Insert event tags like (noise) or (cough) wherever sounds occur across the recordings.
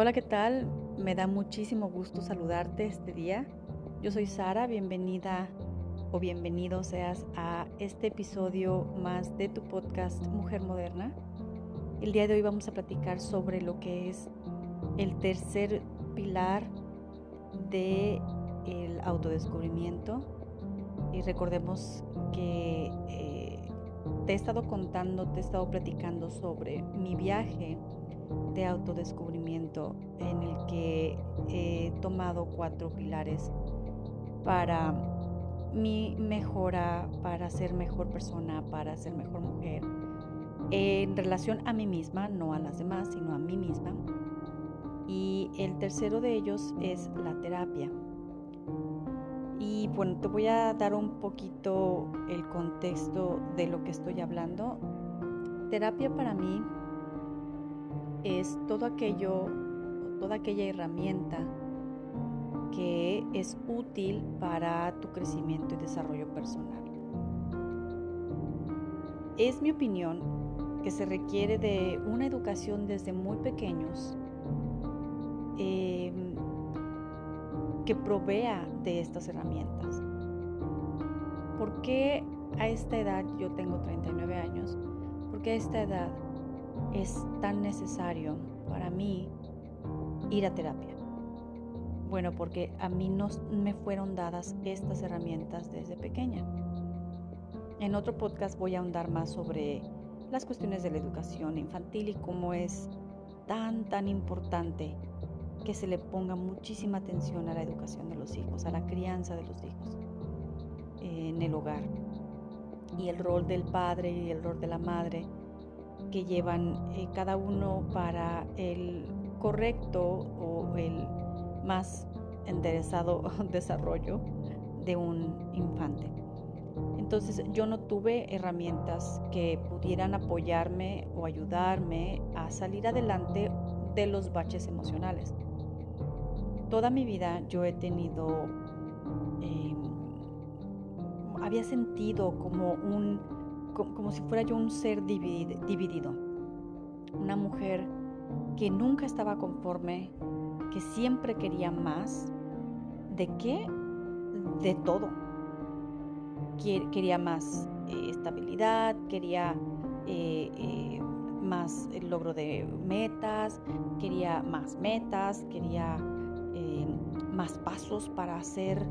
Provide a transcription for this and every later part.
Hola, ¿qué tal? Me da muchísimo gusto saludarte este día. Yo soy Sara, bienvenida o bienvenido seas a este episodio más de tu podcast Mujer Moderna. El día de hoy vamos a platicar sobre lo que es el tercer pilar de el autodescubrimiento. Y recordemos que eh, te he estado contando, te he estado platicando sobre mi viaje de autodescubrimiento en el que he tomado cuatro pilares para mi mejora, para ser mejor persona, para ser mejor mujer, en relación a mí misma, no a las demás, sino a mí misma. Y el tercero de ellos es la terapia. Y bueno, te voy a dar un poquito el contexto de lo que estoy hablando. Terapia para mí es todo aquello, toda aquella herramienta que es útil para tu crecimiento y desarrollo personal. Es mi opinión que se requiere de una educación desde muy pequeños em, que provea de estas herramientas. ¿Por qué a esta edad, yo tengo 39 años, porque a esta edad es tan necesario para mí ir a terapia? Bueno, porque a mí no me fueron dadas estas herramientas desde pequeña. En otro podcast voy a ahondar más sobre las cuestiones de la educación infantil y cómo es tan, tan importante que se le ponga muchísima atención a la educación de los hijos, a la crianza de los hijos en el hogar. Y el rol del padre y el rol de la madre que llevan eh, cada uno para el correcto o el más enderezado (laughs) desarrollo de un infante. Entonces yo no tuve herramientas que pudieran apoyarme o ayudarme a salir adelante de los baches emocionales. Toda mi vida yo he tenido, em, había sentido como un, como, si fuera yo un ser dividido, una mujer que nunca estaba conforme, que siempre quería más. ¿De qué? De todo. Quería más eh, estabilidad, quería eh, eh, más el logro de metas, quería más metas, quería más pasos para hacer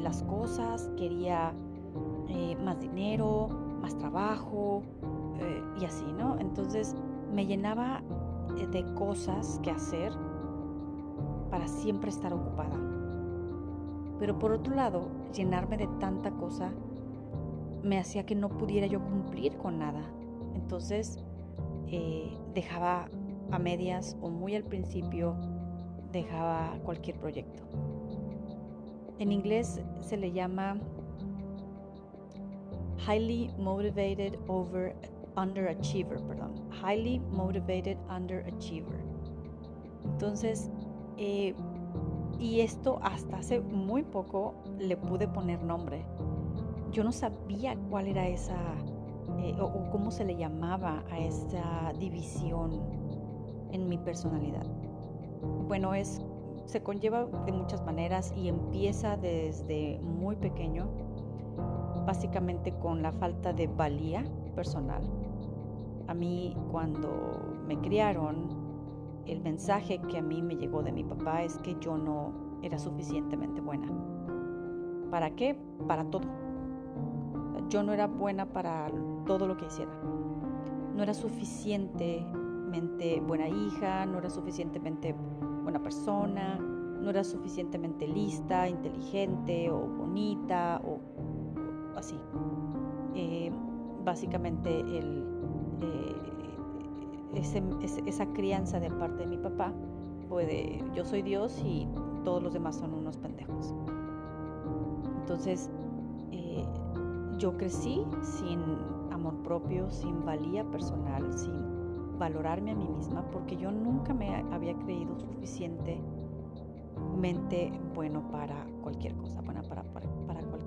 las cosas, quería más dinero, más trabajo y así, ¿no? Entonces me llenaba de cosas que hacer para siempre estar ocupada. Pero por otro lado, llenarme de tanta cosa me hacía que no pudiera yo cumplir con nada. Entonces eh, dejaba a medias o muy al principio dejaba cualquier proyecto. En inglés se le llama highly motivated over underachiever, perdón, highly motivated underachiever. Entonces, eh, y esto hasta hace muy poco le pude poner nombre. Yo no sabía cuál era esa, eh, o, cómo se le llamaba a esa división en mi personalidad. Bueno, es, se conlleva de muchas maneras y empieza desde muy pequeño, básicamente con la falta de valía personal. A mí cuando me criaron, el mensaje que a mí me llegó de mi papá es que yo no era suficientemente buena. ¿Para qué? Para todo. Yo no era buena para todo lo que hiciera. No era suficientemente buena hija, no era suficientemente buena persona, no era suficientemente lista, inteligente o bonita o, así. Eh, básicamente eh, esa crianza de parte de mi papá yo soy Dios y todos los demás son unos pendejos. Entonces, eh, yo crecí sin amor propio, sin valía personal, sin valorarme a mí misma, porque yo nunca me había creído suficientemente bueno para cualquier cosa,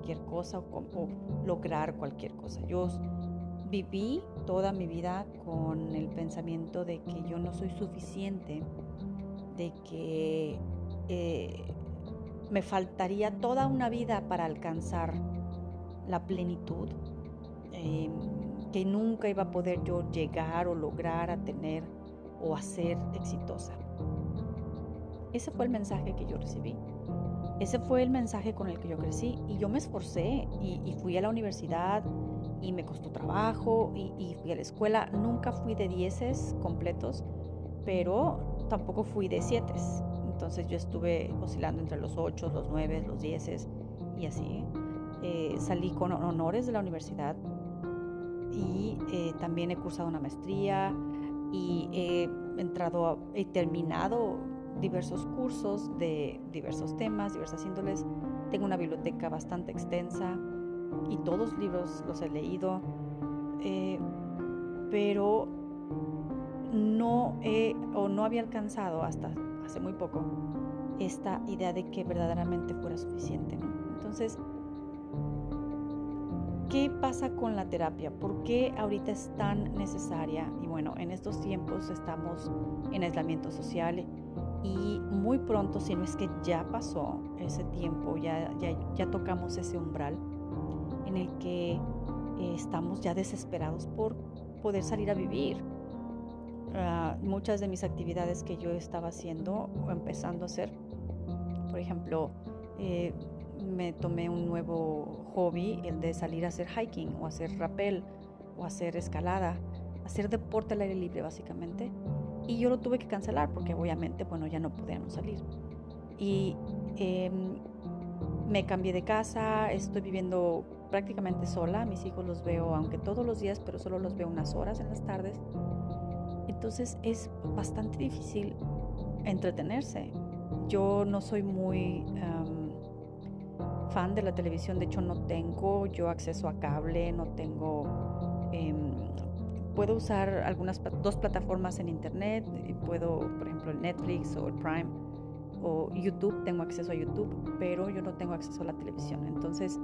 cualquier cosa o, o, lograr cualquier cosa. Yo viví toda mi vida con el pensamiento de que yo no soy suficiente de que eh, me faltaría toda una vida para alcanzar la plenitud, em, que nunca iba a poder yo llegar o lograr a tener o a ser exitosa. Ese fue el mensaje que yo recibí. Ese fue el mensaje con el que yo crecí y yo me esforcé y, fui a la universidad y me costó trabajo y, y, fui a la escuela. Nunca fui de dieces completos, pero tampoco fui de siete. Entonces yo estuve oscilando entre los 8, los 9, los 10 y así. Eh, salí con honores de la universidad y eh, también he cursado una maestría y he entrado, he terminado diversos cursos de diversos temas, diversas índoles. Tengo una biblioteca bastante extensa y todos los libros los he leído, eh, pero no he o no había alcanzado hasta hace muy poco esta idea de que verdaderamente fuera suficiente. Entonces, ¿qué pasa con la terapia? ¿Por qué ahorita es tan necesaria? Y bueno, en estos tiempos estamos en aislamiento social y muy pronto, si no es que ya pasó ese tiempo, ya, ya, ya tocamos ese umbral en el que eh, estamos ya desesperados por poder salir a vivir, Ah, muchas de mis actividades que yo estaba haciendo o empezando a hacer. Por ejemplo, eh, me tomé un nuevo hobby, el de salir a hacer hiking o hacer rappel o hacer escalada, hacer deporte al aire libre básicamente. Y yo lo tuve que cancelar porque obviamente, bueno, ya no podíamos salir. Y em, me cambié de casa, estoy viviendo prácticamente sola, mis hijos los veo, aunque todos los días, pero solo los veo unas horas en las tardes. Entonces es bastante difícil entretenerse. Yo no soy muy fan de la televisión, de hecho no tengo yo acceso a cable, no tengo... Em, puedo usar algunas dos plataformas en internet, puedo, por ejemplo, el Netflix o el Prime o YouTube, tengo acceso a YouTube, pero yo no tengo acceso a la televisión. Entonces,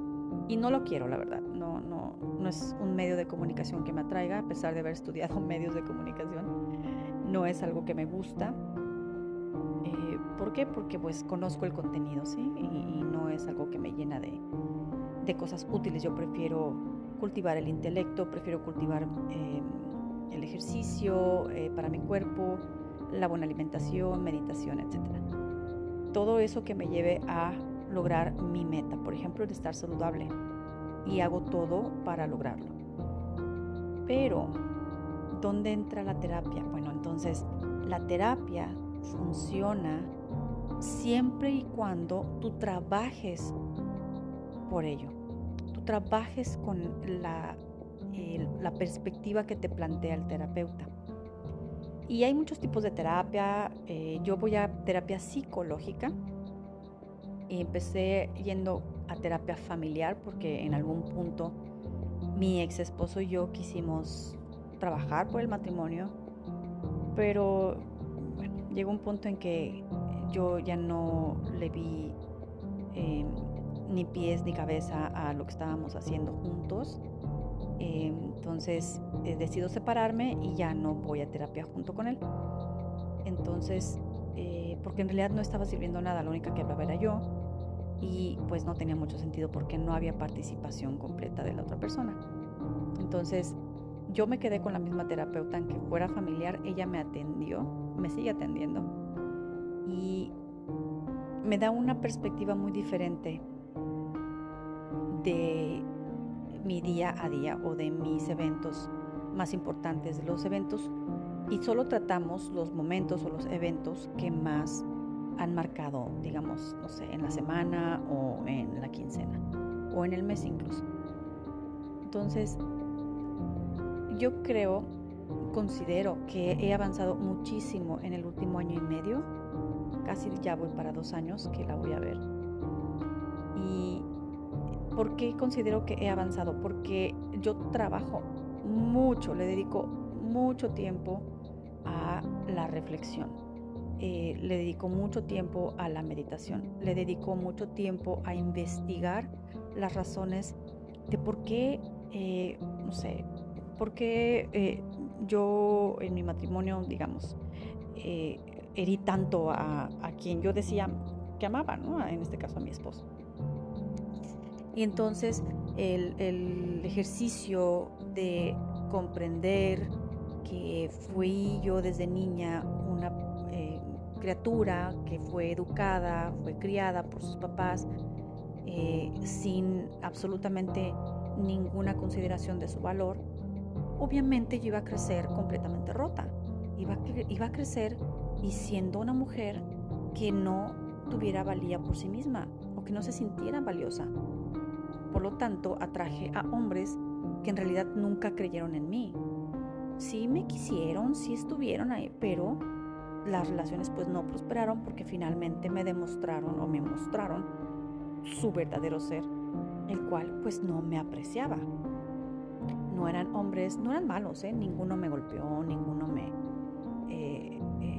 y no lo quiero, la verdad. No, no, no es un medio de comunicación que me atraiga, a pesar de haber estudiado (laughs) medios de comunicación. No es algo que me gusta. Eh, ¿Por qué? Porque pues conozco el contenido, ¿sí? Y, no es algo que me llena de, de cosas útiles. Yo prefiero cultivar el intelecto, prefiero cultivar em, el ejercicio eh, para mi cuerpo, la buena alimentación, meditación, etc. Todo eso que me lleve a lograr mi meta, por ejemplo, de estar saludable. Y hago todo para lograrlo. Pero, ¿dónde entra la terapia? Bueno, entonces, la terapia funciona siempre y cuando tú trabajes por ello. Tú trabajes con la, la perspectiva que te plantea el terapeuta. Y hay muchos tipos de terapia. Eh, yo voy a terapia psicológica, empecé yendo a terapia familiar porque en algún punto mi ex esposo y yo quisimos trabajar por el matrimonio, pero bueno, llegó un punto en que yo ya no le vi em, ni pies ni cabeza a lo que estábamos haciendo juntos. Em, entonces eh, decido separarme y ya no voy a terapia junto con él. Entonces, eh, porque en realidad no estaba sirviendo nada, la única que hablaba era yo y pues no tenía mucho sentido porque no había participación completa de la otra persona. Entonces yo me quedé con la misma terapeuta, aunque fuera familiar, ella me atendió, me sigue atendiendo y me da una perspectiva muy diferente de mi día a día o de mis eventos más importantes, los eventos y solo tratamos los momentos o los eventos que más han marcado, digamos, no sé, en la semana o en la quincena o en el mes incluso. Entonces, yo creo, considero que he avanzado muchísimo en el último año y medio, casi ya voy para dos años que la voy a ver. ¿Y por qué considero que he avanzado? Porque yo trabajo mucho, le dedico mucho tiempo a la reflexión eh, le dedico mucho tiempo a la meditación, le dedico mucho tiempo a investigar las razones de por qué, eh, no sé, por qué eh, yo en mi matrimonio, digamos, herí tanto a, quien yo decía que amaba, ¿no? En este caso a mi esposo. Y entonces el, ejercicio de comprender que fui yo desde niña una eh, criatura que fue educada, fue criada por sus papás eh, sin absolutamente ninguna consideración de su valor, obviamente yo iba a crecer completamente rota. Iba iba a crecer y siendo una mujer que no tuviera valía por sí misma o que no se sintiera valiosa. Por lo tanto, atraje a hombres que en realidad nunca creyeron en mí. Sí me quisieron, sí estuvieron ahí, pero las relaciones pues no prosperaron porque finalmente me demostraron o me mostraron su verdadero ser, el cual pues no me apreciaba. No eran hombres, no eran malos, ¿eh? ninguno me golpeó, ninguno me... Eh, eh,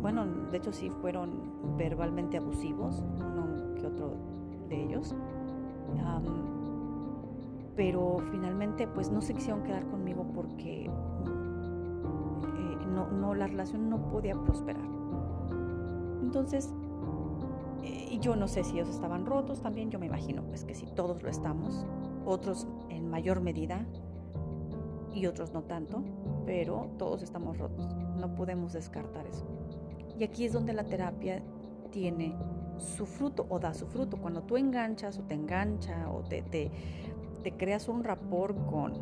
bueno, de hecho sí fueron verbalmente abusivos, uno que otro de ellos pero finalmente pues no se quisieron quedar conmigo porque eh, no, no, la relación no podía prosperar. Entonces, eh, yo no sé si ellos estaban rotos también, yo me imagino pues que si todos lo estamos, otros en mayor medida y otros no tanto, pero todos estamos rotos, no podemos descartar eso. Y aquí es donde la terapia tiene su fruto o da su fruto. Cuando tú enganchas o te engancha o te, te, te creas un rapport con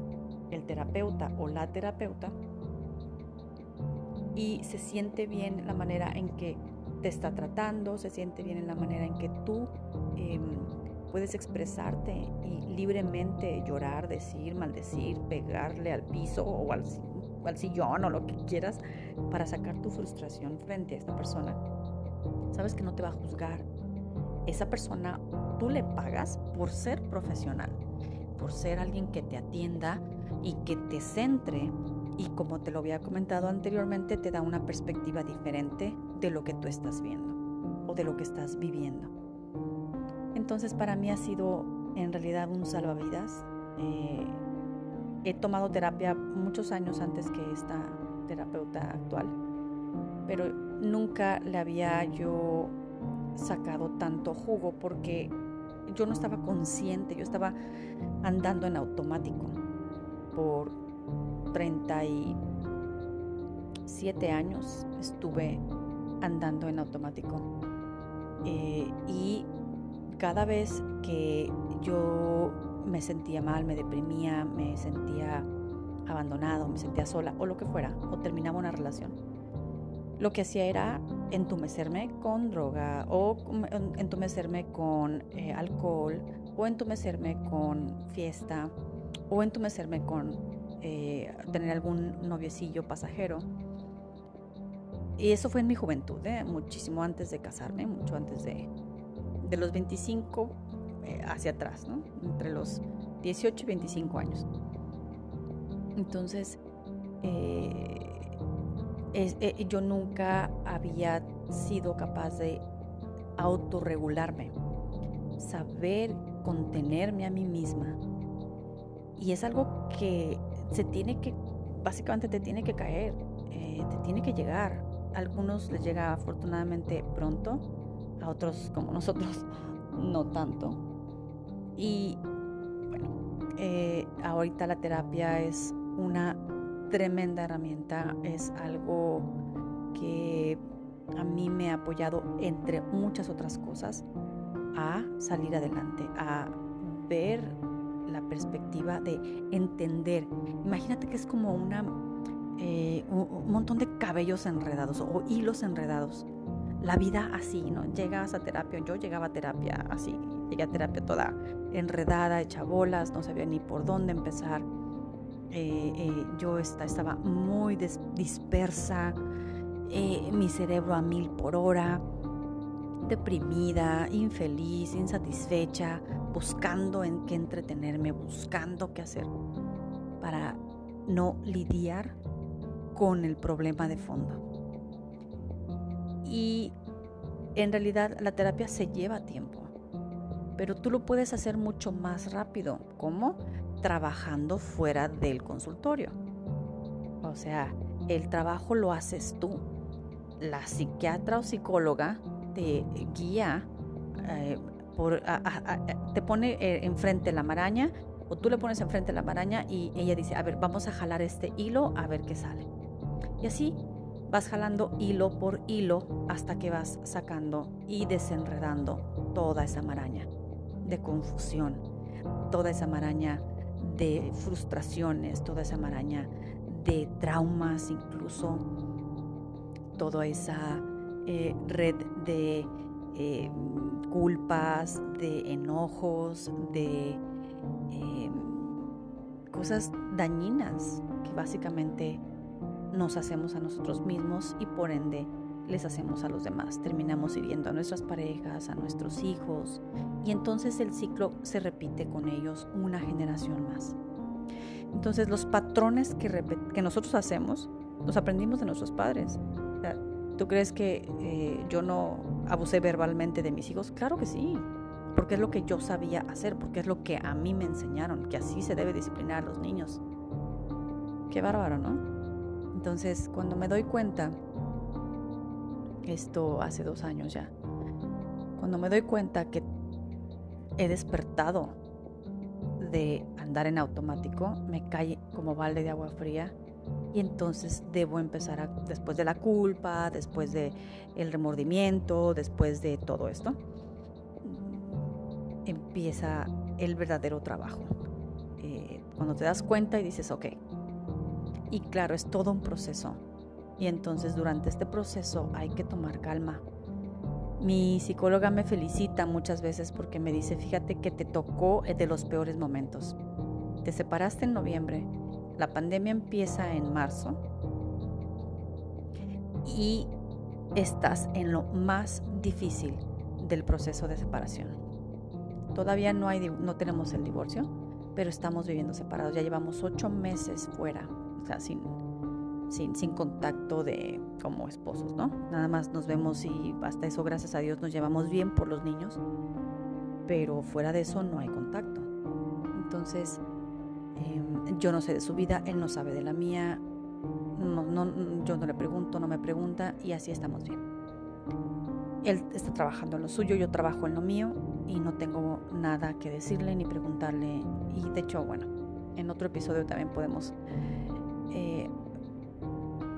el terapeuta o la terapeuta y se siente bien la manera en que te está tratando, se siente bien en la manera en que tú em, puedes expresarte y libremente llorar, decir, maldecir, pegarle al piso o al, al sillón o lo que quieras para sacar tu frustración frente a esta persona. Sabes que no te va a juzgar. Esa persona tú le pagas por ser profesional por ser alguien que te atienda y que te centre y como te lo había comentado anteriormente, te da una perspectiva diferente de lo que tú estás viendo o de lo que estás viviendo. Entonces para mí ha sido en realidad un salvavidas. Eh, he tomado terapia muchos años antes que esta terapeuta actual, pero nunca le había yo sacado tanto jugo porque yo no estaba consciente, yo estaba andando en automático por 37 años estuve andando en automático. Eh, y cada vez que yo me sentía mal, me deprimía, me sentía abandonado, me sentía sola o lo que fuera, o terminaba una relación, lo que hacía era entumecerme con droga o entumecerme con eh, alcohol o entumecerme con fiesta o entumecerme con eh, tener algún noviecillo pasajero. Y eso fue en mi juventud, ¿eh? muchísimo antes de casarme, mucho antes de, de los 25 hacia atrás, ¿no? entre los 18 y 25 años. Entonces, eh, yo nunca había sido capaz de autorregularme, saber contenerme a mí misma. Y es algo que se tiene que, básicamente te tiene que caer, eh, te tiene que llegar. A algunos les llega afortunadamente pronto, a otros como nosotros (laughs) no tanto. Y bueno, eh, ahorita la terapia es una tremenda herramienta, es algo que a mí me ha apoyado, entre muchas otras cosas, a salir adelante, a ver la perspectiva de entender. Imagínate que es como eh, un montón de cabellos enredados o hilos enredados. La vida así, ¿no? Llegas a terapia, yo llegaba a terapia así, llegué a terapia toda enredada, hecha bolas, no sabía ni por dónde empezar eh, eh, yo estaba muy dispersa, eh, mi cerebro a mil por hora, deprimida, infeliz, insatisfecha, buscando en qué entretenerme, buscando qué hacer para no lidiar con el problema de fondo. Y en realidad la terapia se lleva tiempo, pero tú lo puedes hacer mucho más rápido. ¿Cómo? Trabajando fuera del consultorio. O sea, el trabajo lo haces tú. la psiquiatra o psicóloga te guía, eh, por, te pone eh, enfrente la maraña o tú le pones enfrente la maraña y ella dice, a ver, vamos a jalar este hilo a ver qué sale. Y así vas jalando hilo por hilo hasta que vas sacando y desenredando toda esa maraña de confusión, toda esa maraña de frustraciones, toda esa maraña de traumas incluso, toda esa eh, red de eh, culpas, de enojos, de eh, cosas dañinas que básicamente nos hacemos a nosotros mismos y por ende les hacemos a los demás. Terminamos hiriendo a nuestras parejas, a nuestros hijos y entonces el ciclo se repite con ellos una generación más. Entonces los patrones que, nosotros hacemos los aprendimos de nuestros padres. ¿Tú crees que eh, yo no abusé verbalmente de mis hijos? Claro que sí, porque es lo que yo sabía hacer, porque es lo que a mí me enseñaron, que así se debe disciplinar a los niños. Qué bárbaro, ¿no? Entonces, cuando me doy cuenta, esto hace dos años ya, cuando me doy cuenta que he despertado de andar en automático, me cae como balde de agua fría y entonces debo empezar a, después de la culpa, después de el remordimiento, después de todo esto, empieza el verdadero trabajo. Eh, cuando te das cuenta y dices, ok, y claro, es todo un proceso. Y entonces durante este proceso hay que tomar calma. Mi psicóloga me felicita muchas veces porque me dice, fíjate que te tocó de los peores momentos. Te separaste en noviembre, la pandemia empieza en marzo y estás en lo más difícil del proceso de separación. Todavía no, hay, no tenemos el divorcio, pero estamos viviendo separados. Ya llevamos ocho meses fuera, o sea, sin, sin, contacto de como esposos, ¿no? Nada más nos vemos y hasta eso, gracias a Dios, nos llevamos bien por los niños, pero fuera de eso no hay contacto. Entonces, Em, yo no sé de su vida, él no sabe de la mía, yo no le pregunto, no me pregunta y así estamos bien. Él está trabajando en lo suyo, yo trabajo en lo mío y no tengo nada que decirle ni preguntarle. Y de hecho, bueno, en otro episodio también podemos eh,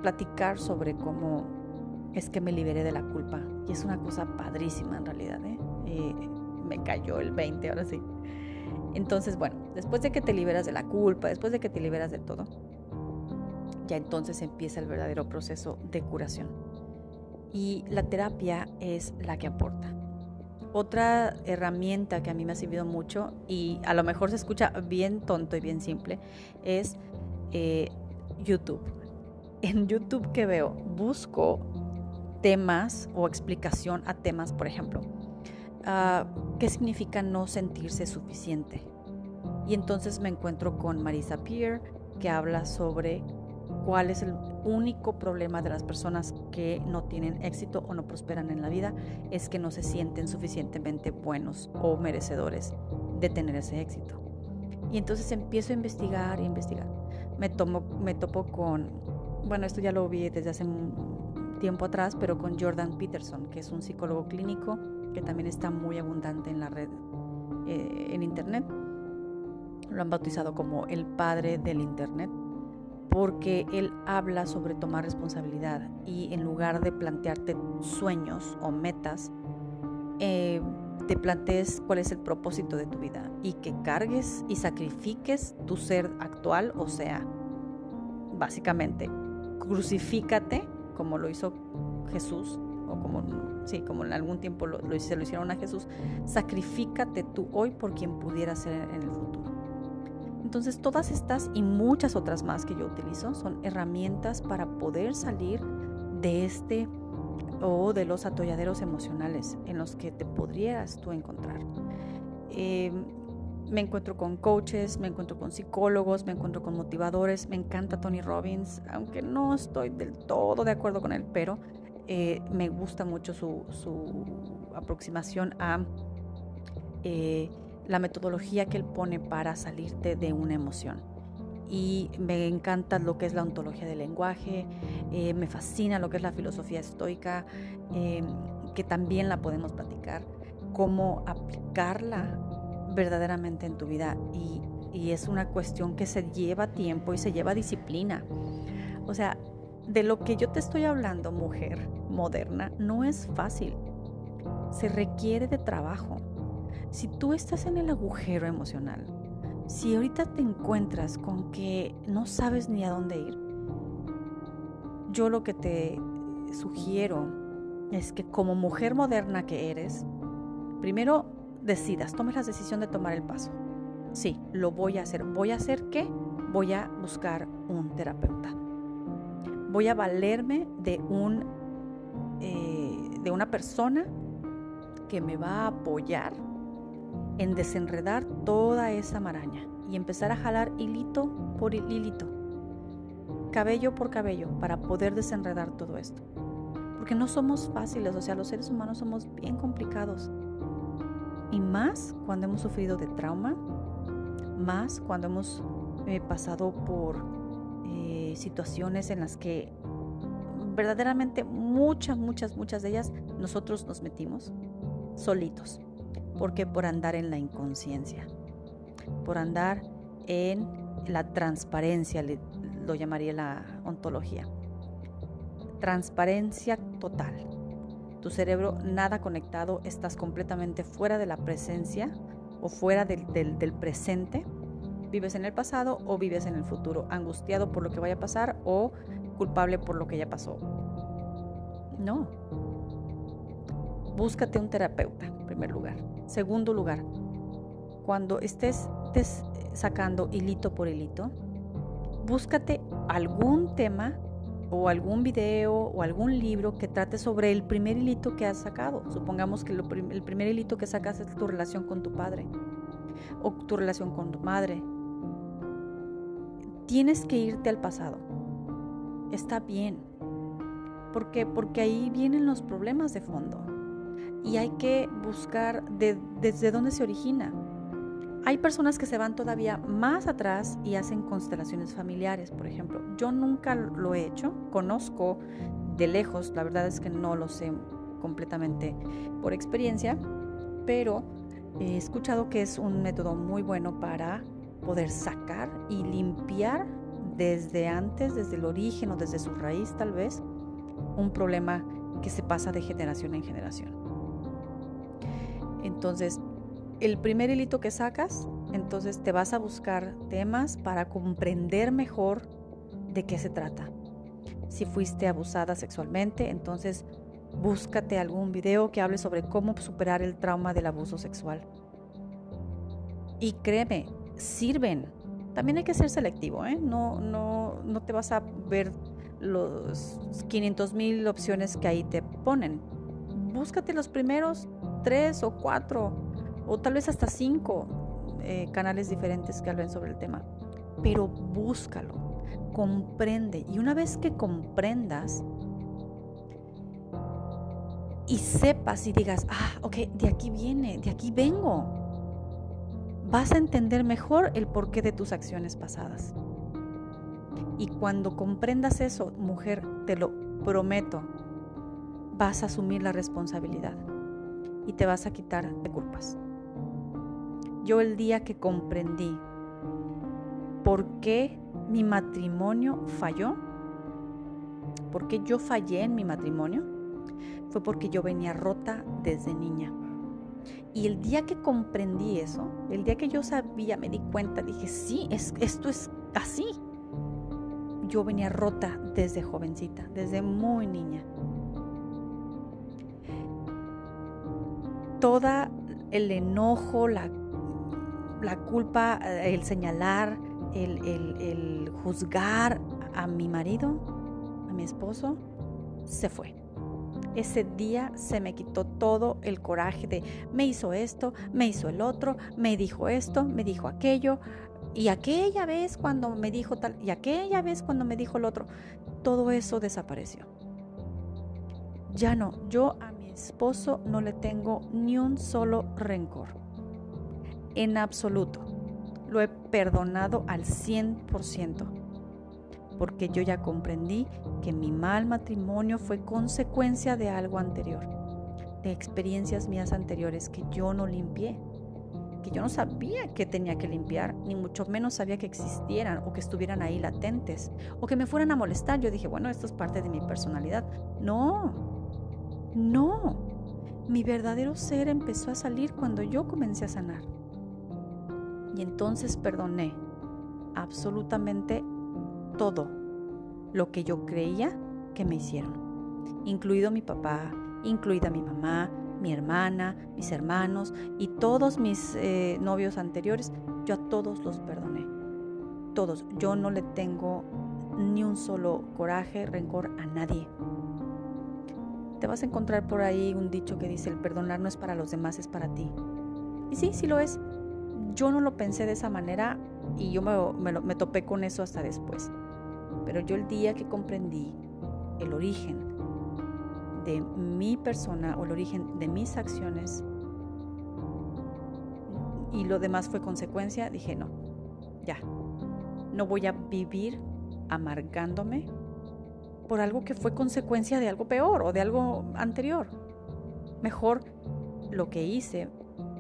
platicar sobre cómo es que me liberé de la culpa. Y es una cosa padrísima en realidad. ¿eh? Eh, me cayó el 20, ahora sí. Entonces, bueno, después de que te liberas de la culpa, después de que te liberas de todo, ya entonces empieza el verdadero proceso de curación. Y la terapia es la que aporta. Otra herramienta que a mí me ha servido mucho y a lo mejor se escucha bien tonto y bien simple es eh, YouTube. En YouTube que veo, busco temas o explicación a temas, por ejemplo, Ah, qué significa no sentirse suficiente. Y entonces me encuentro con Marisa Peer, que habla sobre cuál es el único problema de las personas que no tienen éxito o no prosperan en la vida, es que no se sienten suficientemente buenos o merecedores de tener ese éxito. Y entonces empiezo a investigar y investigar. Me, tomo, me topo con, bueno, esto ya lo vi desde hace un tiempo atrás, pero con Jordan Peterson, que es un psicólogo clínico que también está muy abundante en la red, eh, en Internet. Lo han bautizado como el padre del Internet, porque él habla sobre tomar responsabilidad y en lugar de plantearte sueños o metas, eh, te plantees cuál es el propósito de tu vida y que cargues y sacrifiques tu ser actual, o sea, básicamente, crucifícate como lo hizo Jesús o como sí, como en algún tiempo lo, se lo hicieron a Jesús, sacrifícate tú hoy por quien pudiera ser en el futuro. Entonces todas estas y muchas otras más que yo utilizo son herramientas para poder salir de este o de los atolladeros emocionales en los que te podrías tú encontrar. Eh, me encuentro con coaches, me encuentro con psicólogos, me encuentro con motivadores, me encanta Tony Robbins, aunque no estoy del todo de acuerdo con él, pero eh, me gusta mucho su, aproximación a eh, la metodología que él pone para salirte de una emoción. y me encanta lo que es la ontología del lenguaje, eh, me fascina lo que es la filosofía estoica, eh, que también la podemos platicar, cómo aplicarla verdaderamente en tu vida y, es una cuestión que se lleva tiempo y se lleva disciplina. O sea, de lo que yo te estoy hablando, mujer moderna, no es fácil. Se requiere de trabajo. Si tú estás en el agujero emocional, si ahorita te encuentras con que no sabes ni a dónde ir, yo lo que te sugiero es que como mujer moderna que eres, primero decidas, tomes la decisión de tomar el paso. Sí, lo voy a hacer. ¿Voy a hacer qué? Voy a buscar un terapeuta. Voy a valerme de un eh, de una persona que me va a apoyar en desenredar toda esa maraña y empezar a jalar hilito por hilito, cabello por cabello, para poder desenredar todo esto. Porque no somos fáciles, o sea, los seres humanos somos bien complicados. Y más cuando hemos sufrido de trauma, más cuando hemos eh, pasado por eh, situaciones en las que verdaderamente muchas, muchas, muchas de ellas nosotros nos metimos solitos porque por andar en la inconsciencia, por andar en la transparencia, lo llamaría la ontología. Transparencia total. Tu cerebro nada conectado, estás completamente fuera de la presencia o fuera del, presente. Vives en el pasado o vives en el futuro, angustiado por lo que vaya a pasar o culpable por lo que ya pasó. No. Búscate un terapeuta, en primer lugar. Segundo lugar, cuando estés, sacando hilito por hilito, búscate algún tema o algún video o algún libro que trate sobre el primer hilito que has sacado. Supongamos que el primer hilito que sacas es tu relación con tu padre o tu relación con tu madre. Tienes que irte al pasado. Está bien. ¿Por qué? Porque ahí vienen los problemas de fondo y hay que buscar desde dónde se origina. Hay personas que se van todavía más atrás y hacen constelaciones familiares, por ejemplo. Yo nunca lo he hecho, conozco de lejos, la verdad es que no lo sé completamente por experiencia, pero he escuchado que es un método muy bueno para poder sacar y limpiar desde antes, desde el origen o desde su raíz tal vez, un problema que se pasa de generación en generación. Entonces, el primer hilito que sacas, entonces te vas a buscar temas para comprender mejor de qué se trata. Si fuiste abusada sexualmente, entonces búscate algún video que hable sobre cómo superar el trauma del abuso sexual. Y créeme, sirven. También hay que ser selectivo, ¿eh? No, no, no te vas a ver los 500 mil opciones que ahí te ponen. Búscate los primeros tres o cuatro o tal vez hasta cinco eh, canales diferentes que hablen sobre el tema. Pero búscalo, comprende. Y una vez que comprendas y sepas y digas, ah, ok, de aquí viene, de aquí vengo, vas a entender mejor el porqué de tus acciones pasadas. Y cuando comprendas eso, mujer, te lo prometo, vas a asumir la responsabilidad y te vas a quitar de culpas. Yo el día que comprendí por qué mi matrimonio falló, por qué yo fallé en mi matrimonio, fue porque yo venía rota desde niña. Y el día que comprendí eso, el día que yo sabía, me di cuenta, dije, sí, es, esto es así. Yo venía rota desde jovencita, desde muy niña. toda el enojo, la, culpa, eh, el señalar, el, juzgar a mi marido, a mi esposo, se fue. Ese día se me quitó todo el coraje de me hizo esto, me hizo el otro, me dijo esto, me dijo aquello, y aquella vez cuando me dijo tal, y aquella vez cuando me dijo el otro, todo eso desapareció. Ya no, yo a esposo no le tengo ni un solo rencor. En absoluto. lo he perdonado al 100%, porque yo ya comprendí que mi mal matrimonio fue consecuencia de algo anterior, de experiencias mías anteriores que yo no limpié, que yo no sabía que tenía que limpiar, ni mucho menos sabía que existieran o que estuvieran ahí latentes, o que me fueran a molestar. Yo dije, bueno, esto es parte de mi personalidad. No, no. Mi verdadero ser empezó a salir cuando yo comencé a sanar. Y entonces perdoné absolutamente todo lo que yo creía que me hicieron, incluido mi papá, incluida mi mamá, mi hermana, mis hermanos y todos mis eh, novios anteriores, yo a todos los perdoné. Todos. Yo no le tengo ni un solo coraje, rencor a nadie. Te vas a encontrar por ahí un dicho que dice, el perdonar no es para los demás, es para ti. Y sí, sí lo es. Yo no lo pensé de esa manera y yo me, topé con eso hasta después. Pero yo el día que comprendí el origen de mi persona o el origen de mis acciones y lo demás fue consecuencia, dije no, ya, no voy a vivir amargándome por algo que fue consecuencia de algo peor o de algo anterior. Mejor lo que hice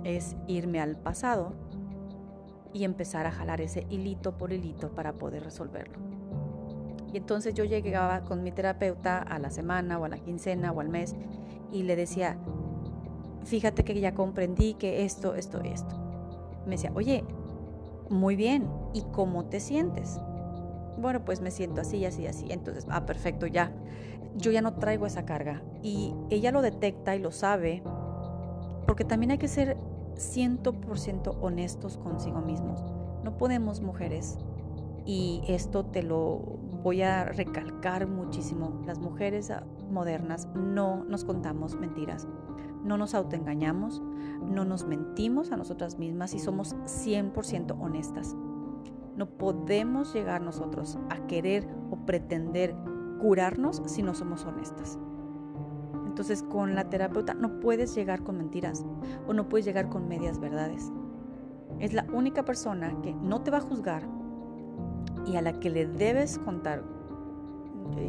es irme al pasado y empezar a jalar ese hilito por hilito para poder resolverlo. Y entonces yo llegaba con mi terapeuta a la semana o a la quincena o al mes y le decía, fíjate que ya comprendí que esto, esto, esto. Me decía, oye, muy bien, ¿y cómo te sientes? bueno, pues me siento así, así, así. Entonces, ah, perfecto, ya. Yo ya no traigo esa carga. Y ella lo detecta y lo sabe, porque también hay que ser 100% honestos consigo mismos. No podemos, mujeres, y esto te lo voy a recalcar muchísimo, las mujeres modernas no nos contamos mentiras, no nos autoengañamos, no nos mentimos a nosotras mismas y somos 100% honestas. No podemos llegar nosotros a querer o pretender curarnos si no somos honestas. Entonces con la terapeuta no puedes llegar con mentiras o no puedes llegar con medias verdades. Es la única persona que no te va a juzgar y a la que le debes contar.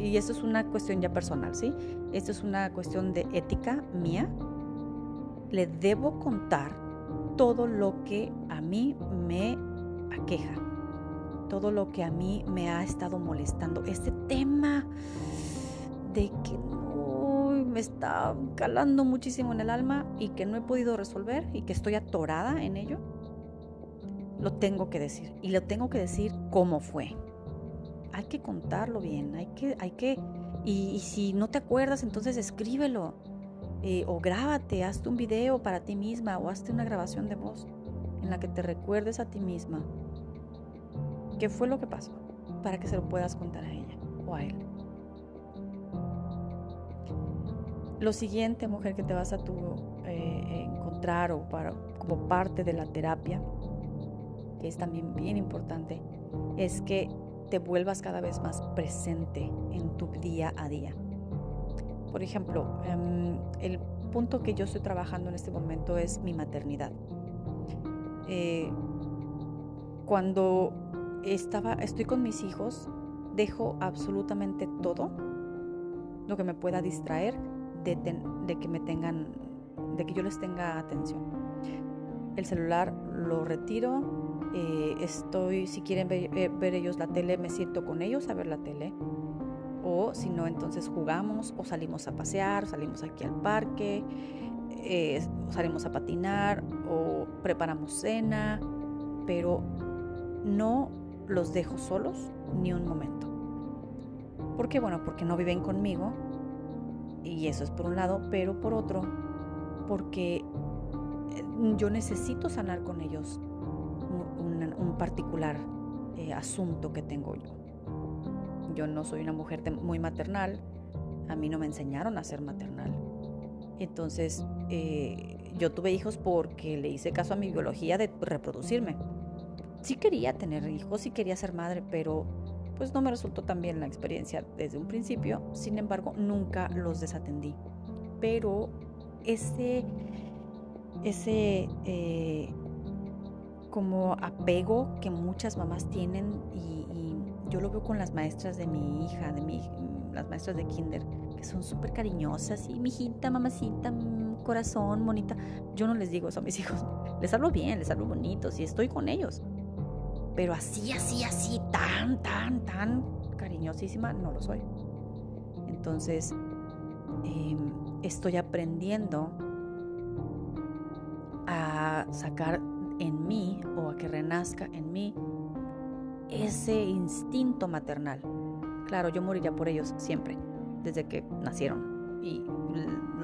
Y eso es una cuestión ya personal, ¿sí? Esto es una cuestión de ética mía. Le debo contar todo lo que a mí me aqueja todo lo que a mí me ha estado molestando. Este tema de que está calando muchísimo en el alma y que no he podido resolver y que estoy atorada en ello, lo tengo que decir. Y lo tengo que decir cómo fue. Hay que contarlo bien, hay que, hay que, y, si no te acuerdas, entonces escríbelo. Eh, o grábate, hazte un video para ti misma o hazte una grabación de voz en la que te recuerdes a ti misma qué fue lo que pasó para que se lo puedas contar a ella o a él. Lo siguiente, mujer, que te vas a tu, eh, encontrar o para, como parte de la terapia, que es también bien importante, es que te vuelvas cada vez más presente en tu día a día. Por ejemplo, em, el punto que yo estoy trabajando en este momento es mi maternidad. Eh, cuando estaba, estoy con mis hijos, dejo absolutamente todo lo que me pueda distraer de, que me tengan, de que yo les tenga atención. El celular lo retiro, eh, estoy, si quieren eh, ver, ellos la tele, me siento con ellos a ver la tele. O si no, entonces jugamos o salimos a pasear, salimos aquí al parque, eh, salimos a patinar o preparamos cena, pero no los dejo solos ni un momento. ¿Por qué? Bueno, porque no viven conmigo y eso es por un lado, pero por otro, porque eh, yo necesito sanar con ellos un, particular eh, asunto que tengo yo. Yo no soy una mujer muy maternal, a mí no me enseñaron a ser maternal. Entonces, eh, yo tuve hijos porque le hice caso a mi biología de reproducirme sí quería tener hijos, sí quería ser madre, pero pues no me resultó tan bien la experiencia desde un principio. Sin embargo, nunca los desatendí. Pero ese, ese, eh, como apego que muchas mamás tienen y, yo lo veo con las maestras de mi hija, de mi, las maestras de kinder, que son súper cariñosas y mi hijita, mamacita, corazón, bonita. Yo no les digo eso a mis (laughs) hijos. Les hablo bien, les hablo bonitos y estoy con ellos. Pero así, así, así, tan, tan, tan cariñosísima, no lo soy. Entonces, em, estoy aprendiendo a sacar en mí o a que renazca en mí ese instinto maternal. Claro, yo moriría por ellos siempre, desde que nacieron. Y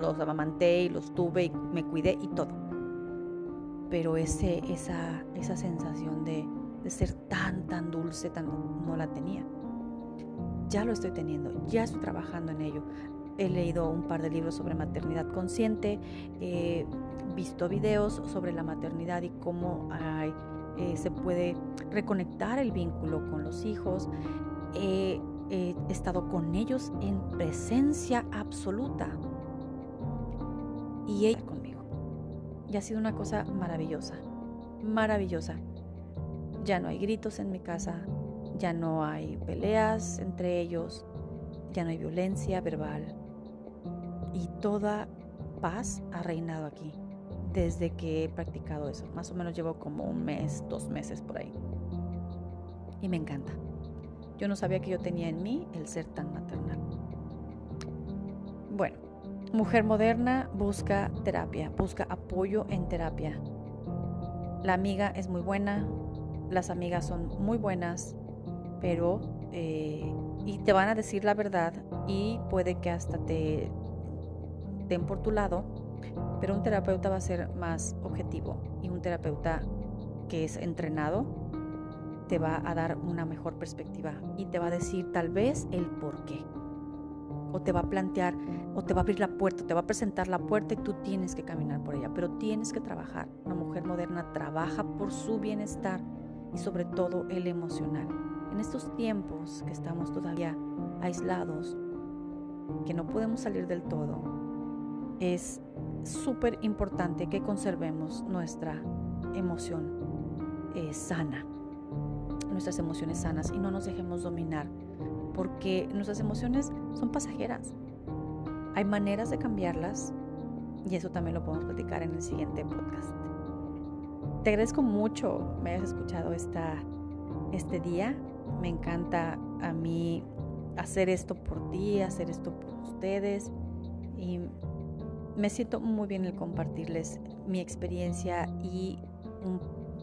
los amamanté y los tuve y me cuidé y todo. Pero ese, esa, esa sensación de, de ser tan, tan dulce, tan, no la tenía. Ya lo estoy teniendo, ya estoy trabajando en ello. He leído un par de libros sobre maternidad consciente, he visto videos sobre la maternidad y cómo eh, se puede reconectar el vínculo con los hijos. he estado con ellos en presencia absoluta y ella conmigo. Y ha sido una cosa maravillosa, maravillosa. Ya no hay gritos en mi casa, ya no hay peleas entre ellos, ya no hay violencia verbal, y toda paz ha reinado aquí desde que he practicado eso. Más o menos llevo como un mes, dos meses por ahí. Y me encanta. Yo no sabía que yo tenía en mí el ser tan maternal. Bueno, mujer moderna busca terapia, busca apoyo en terapia. La amiga es muy buena, las amigas son muy buenas, pero eh, y te van a decir la verdad y puede que hasta te ten por tu lado, pero un terapeuta va a ser más objetivo y un terapeuta que es entrenado te va a dar una mejor perspectiva y te va a decir tal vez el por qué. O te va a plantear, o te va a abrir la puerta, te va a presentar la puerta y tú tienes que caminar por ella, pero tienes que trabajar. Una mujer moderna trabaja por su bienestar y sobre todo el emocional. En estos tiempos que estamos todavía aislados, que no podemos salir del todo, es súper importante que conservemos nuestra emoción eh, sana, nuestras emociones sanas y no nos dejemos dominar, porque nuestras emociones son pasajeras. Hay maneras de cambiarlas y eso también lo podemos platicar en el siguiente podcast. Te agradezco mucho me hayas escuchado esta, este día. Me encanta a mí hacer esto por ti, hacer esto por ustedes y me siento muy bien el compartirles mi experiencia y un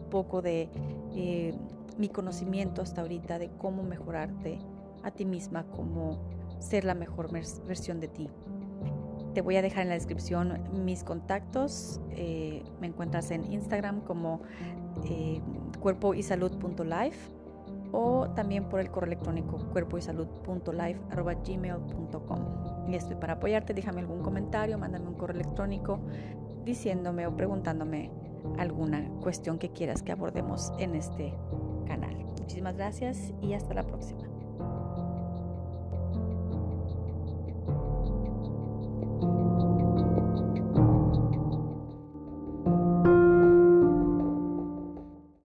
poco de eh, mi conocimiento hasta ahorita de cómo mejorarte a ti misma, cómo ser la mejor versión de ti. Te voy a dejar en la descripción mis contactos. Eh, me encuentras en Instagram como eh, o también por el correo electrónico cuerpo y Y estoy para apoyarte, déjame algún comentario, mándame un correo electrónico diciéndome o preguntándome alguna cuestión que quieras que abordemos en este canal. Muchísimas gracias y hasta la próxima.